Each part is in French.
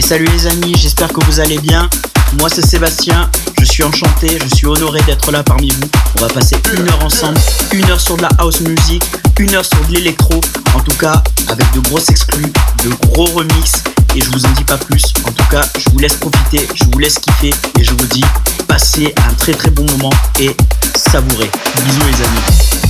Et salut les amis, j'espère que vous allez bien. Moi c'est Sébastien, je suis enchanté, je suis honoré d'être là parmi vous. On va passer une heure ensemble, une heure sur de la house music, une heure sur de l'électro, en tout cas avec de grosses exclus, de gros remix, et je vous en dis pas plus. En tout cas, je vous laisse profiter, je vous laisse kiffer, et je vous dis, passez un très très bon moment et savourez. Bisous les amis.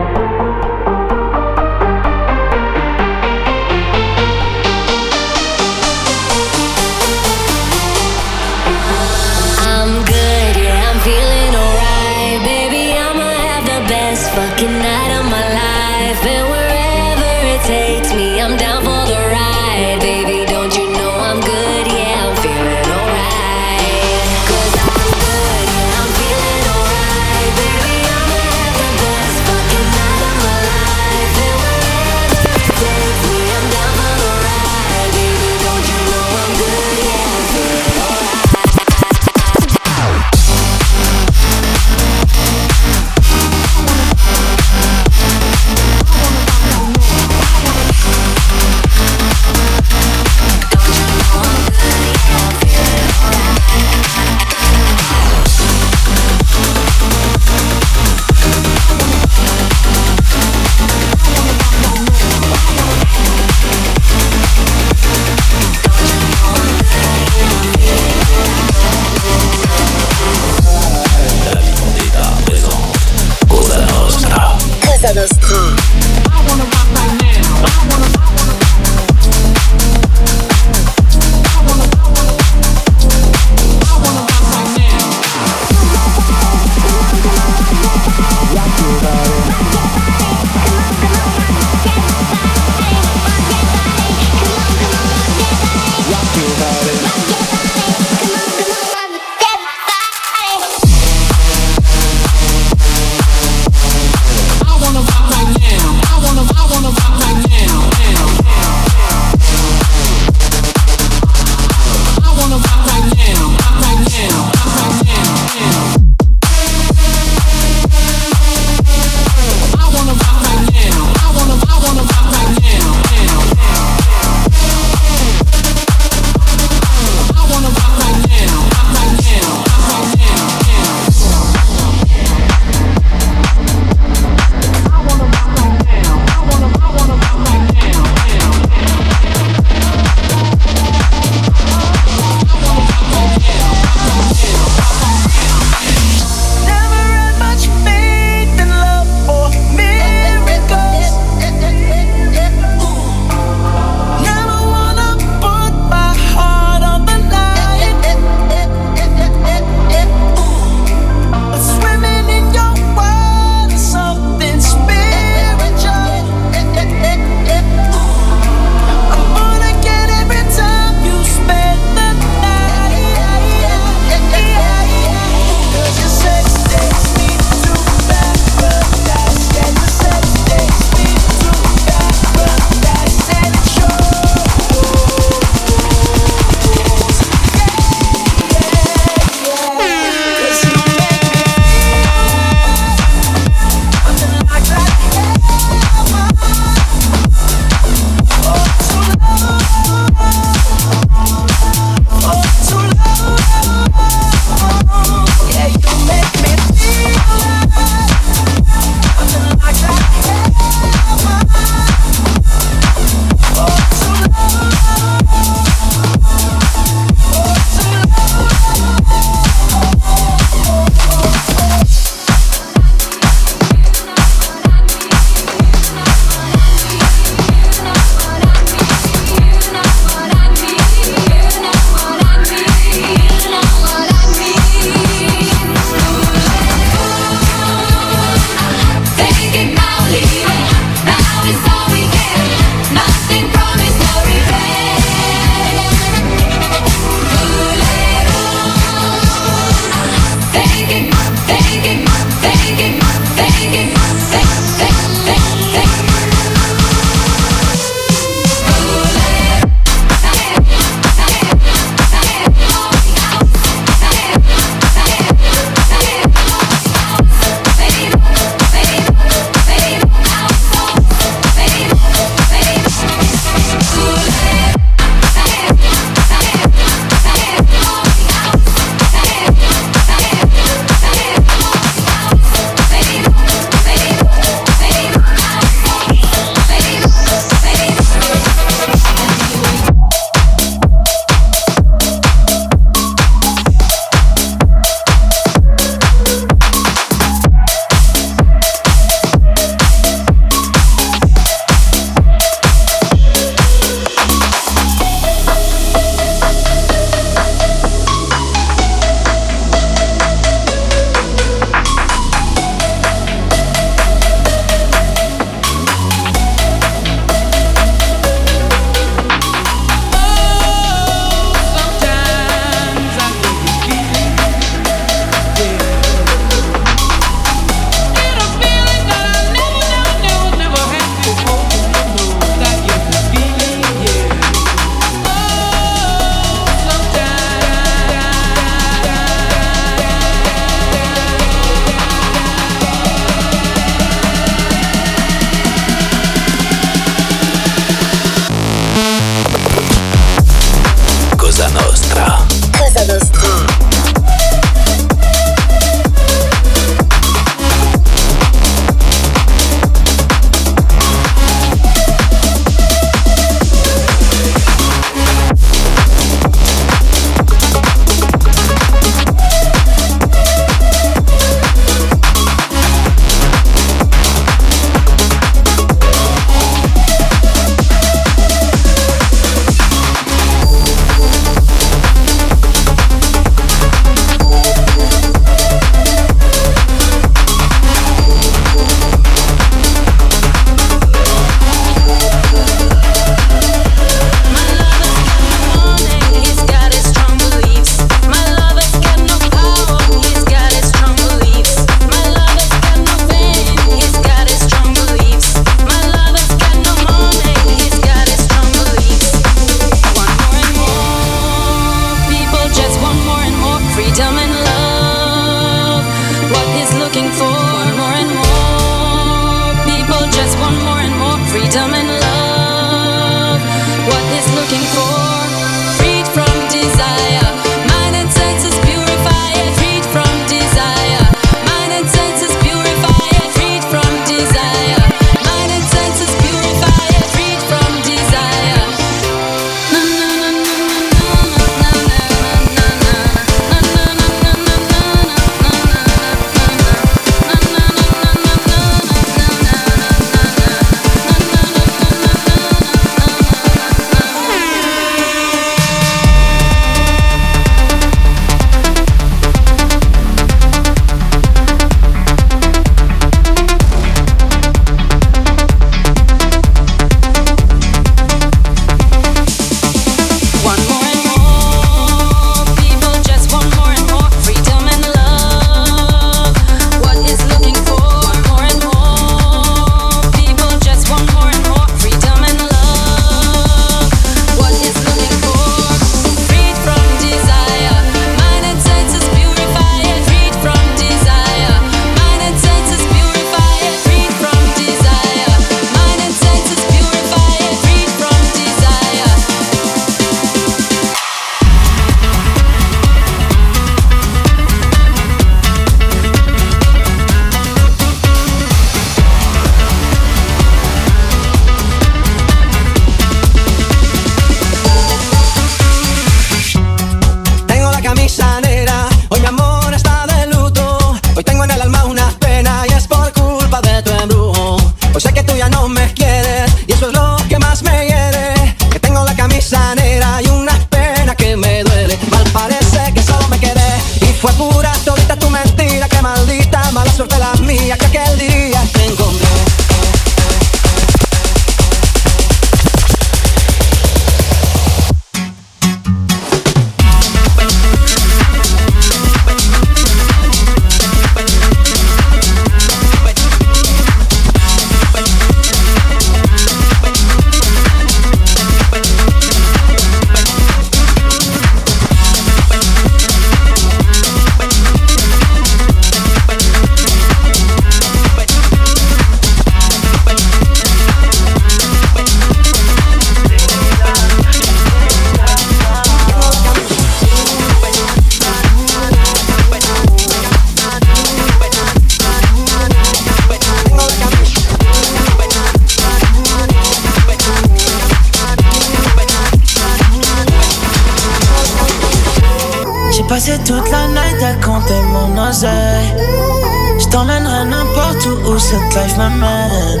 M'amène.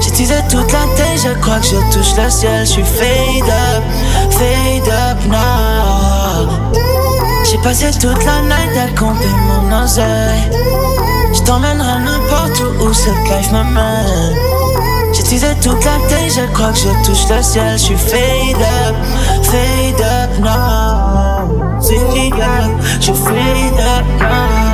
J'utilisais toute la tête, je crois que je touche le ciel. Je suis fade up, fade up now. J'ai passé toute la night à compter mon oseille. Je t'emmènerai n'importe où où cette life m'amène. J'utilisais toute la tête, je crois que je touche le ciel. Je suis fade up, fade up now. Fade up, je fade up now.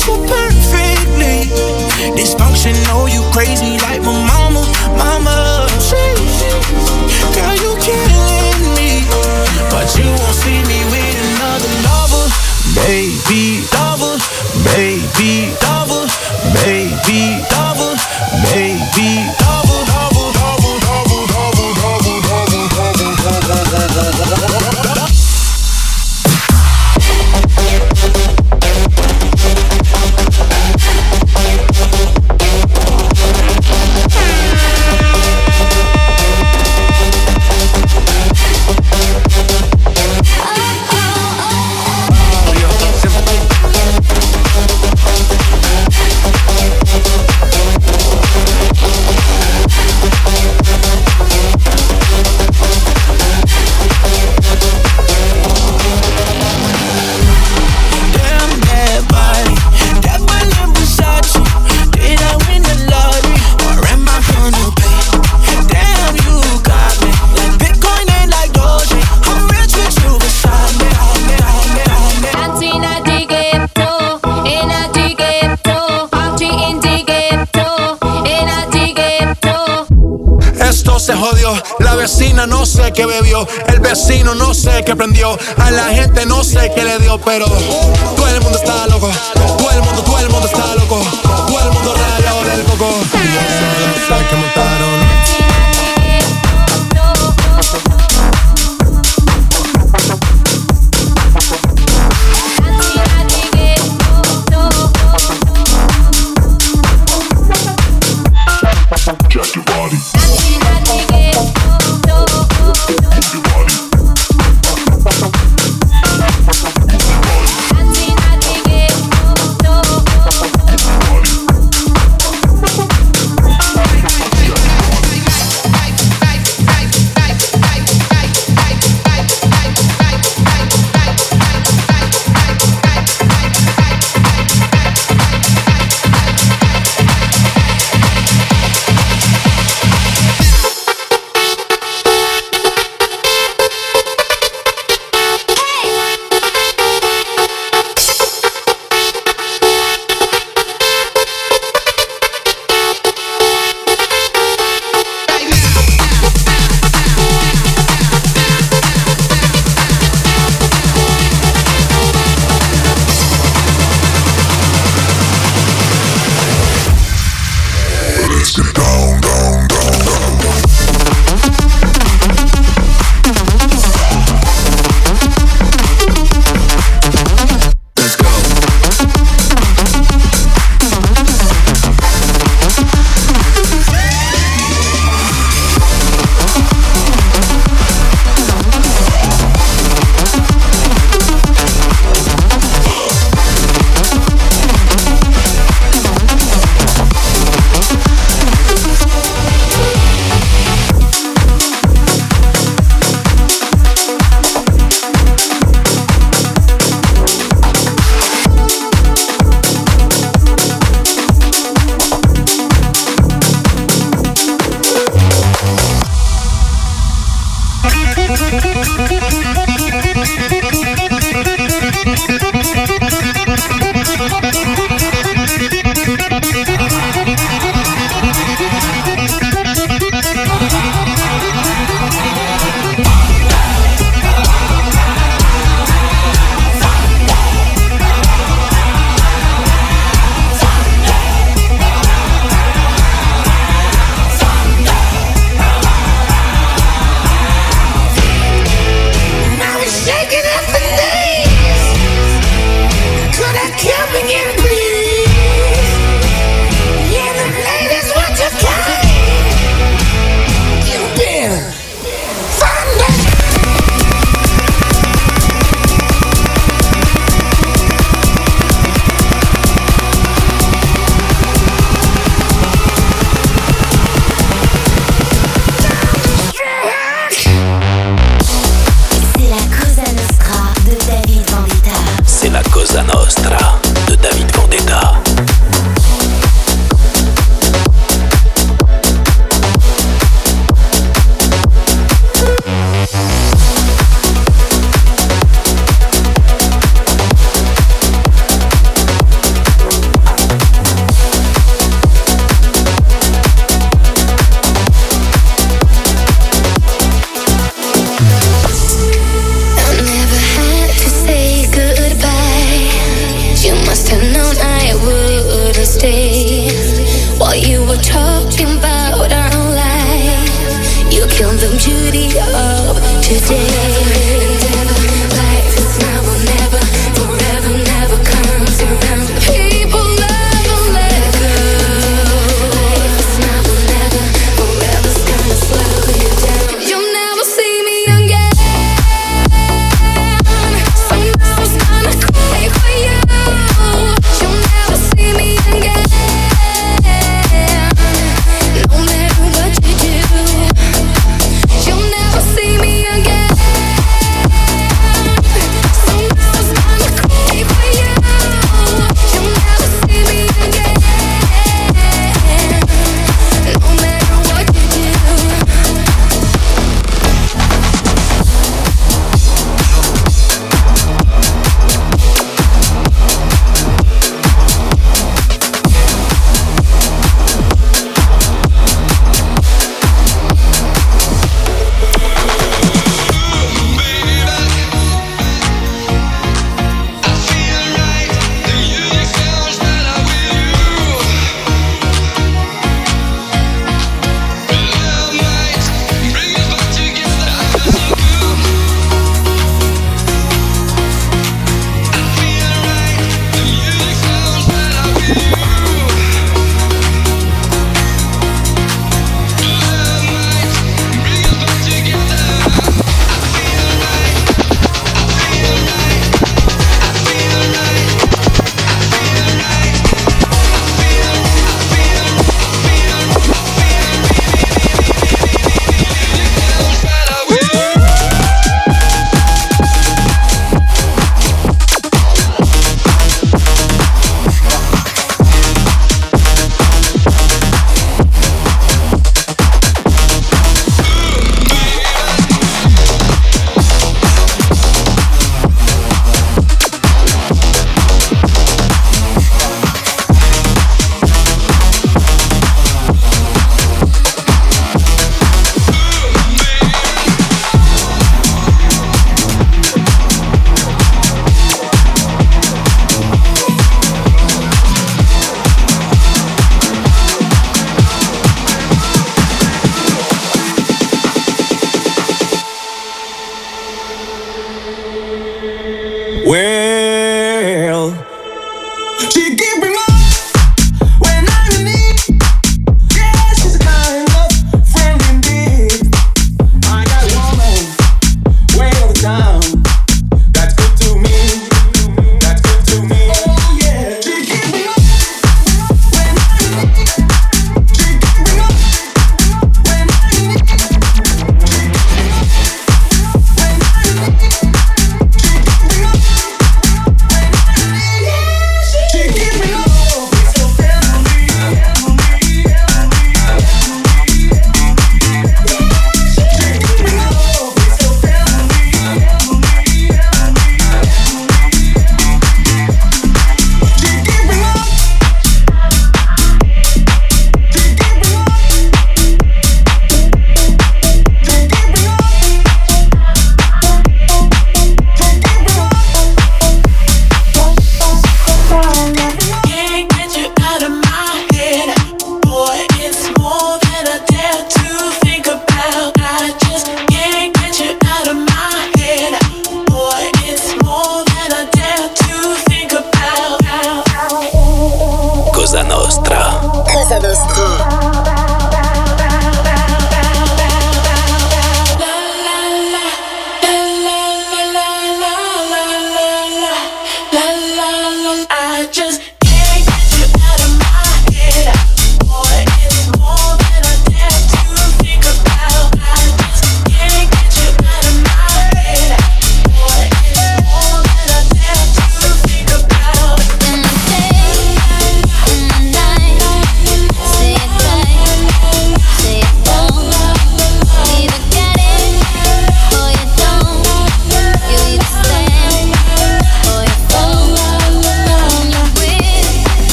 But you perfectly. Dysfunctional, you crazy like my mama Mama. Girl, you killing qué bebió, el vecino no sé qué prendió, a la gente no sé qué le dio, pero todo el mundo está loco, todo el mundo, todo el mundo está loco,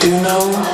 do know,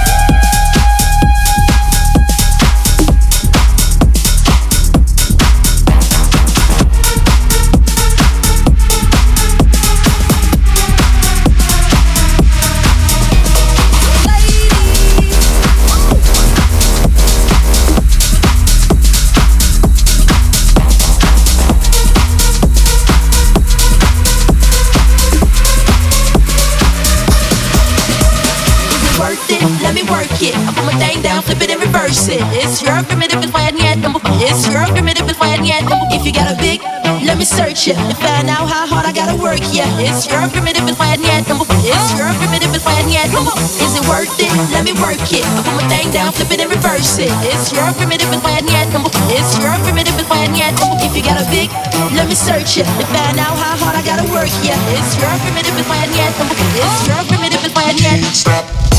hurt ya. And find out how hard I gotta work ya. It's your primitive and flat yet. Number one. It's your primitive and flat yet. Come on. Is it worth it? Let me work it. I put my thing down, flip it and reverse it. It's your primitive and flat yet. Number one. It's your primitive and flat yet. If you got a big, let me search ya. And find out how hard I gotta work ya. It's your primitive and flat yet. Number one. It's your primitive and flat yet. Stop.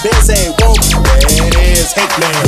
This ain't woke, it is man.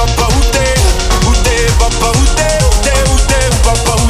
papa, où t'es Où t'es, papa, où t'es Où t'es, où t'es, papa, Où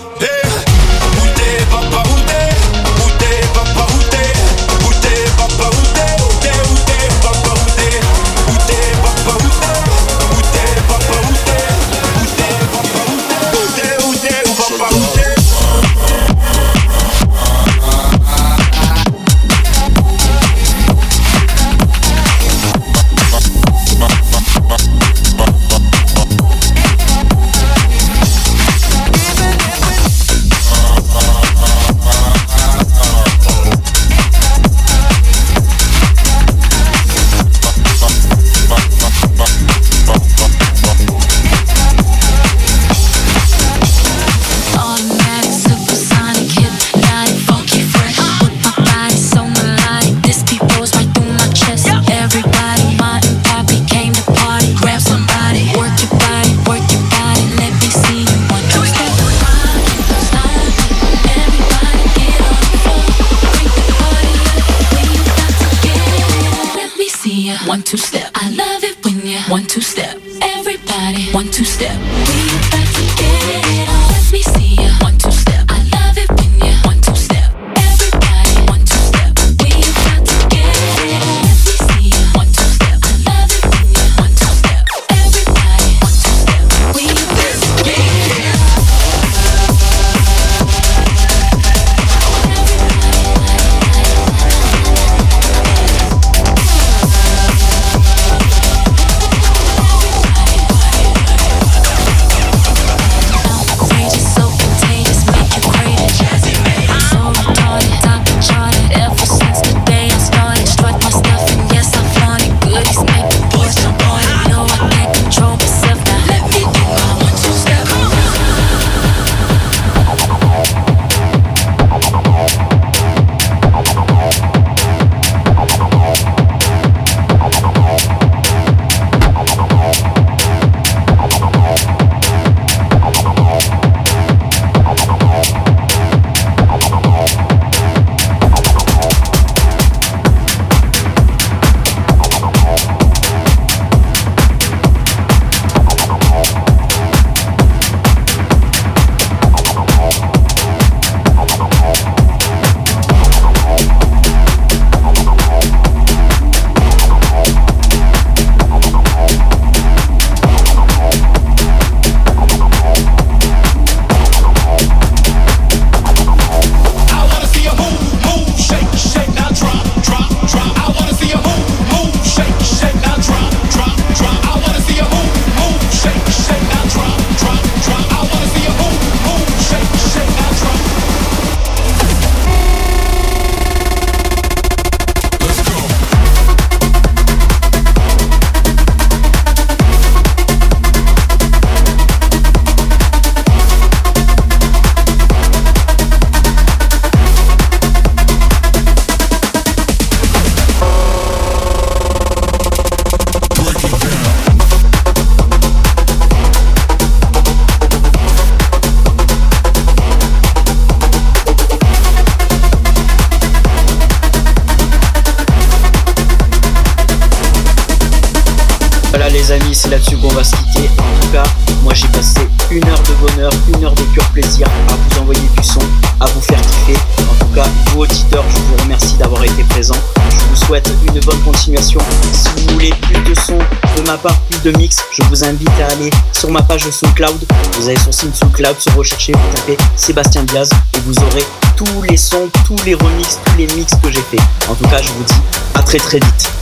Ma page SoundCloud. Vous allez sur SoundCloud, sur rechercher, vous tapez Sébastien Diaz et vous aurez tous les sons, tous les remixes, tous les mix que j'ai fait. En tout cas, je vous dis à très très vite.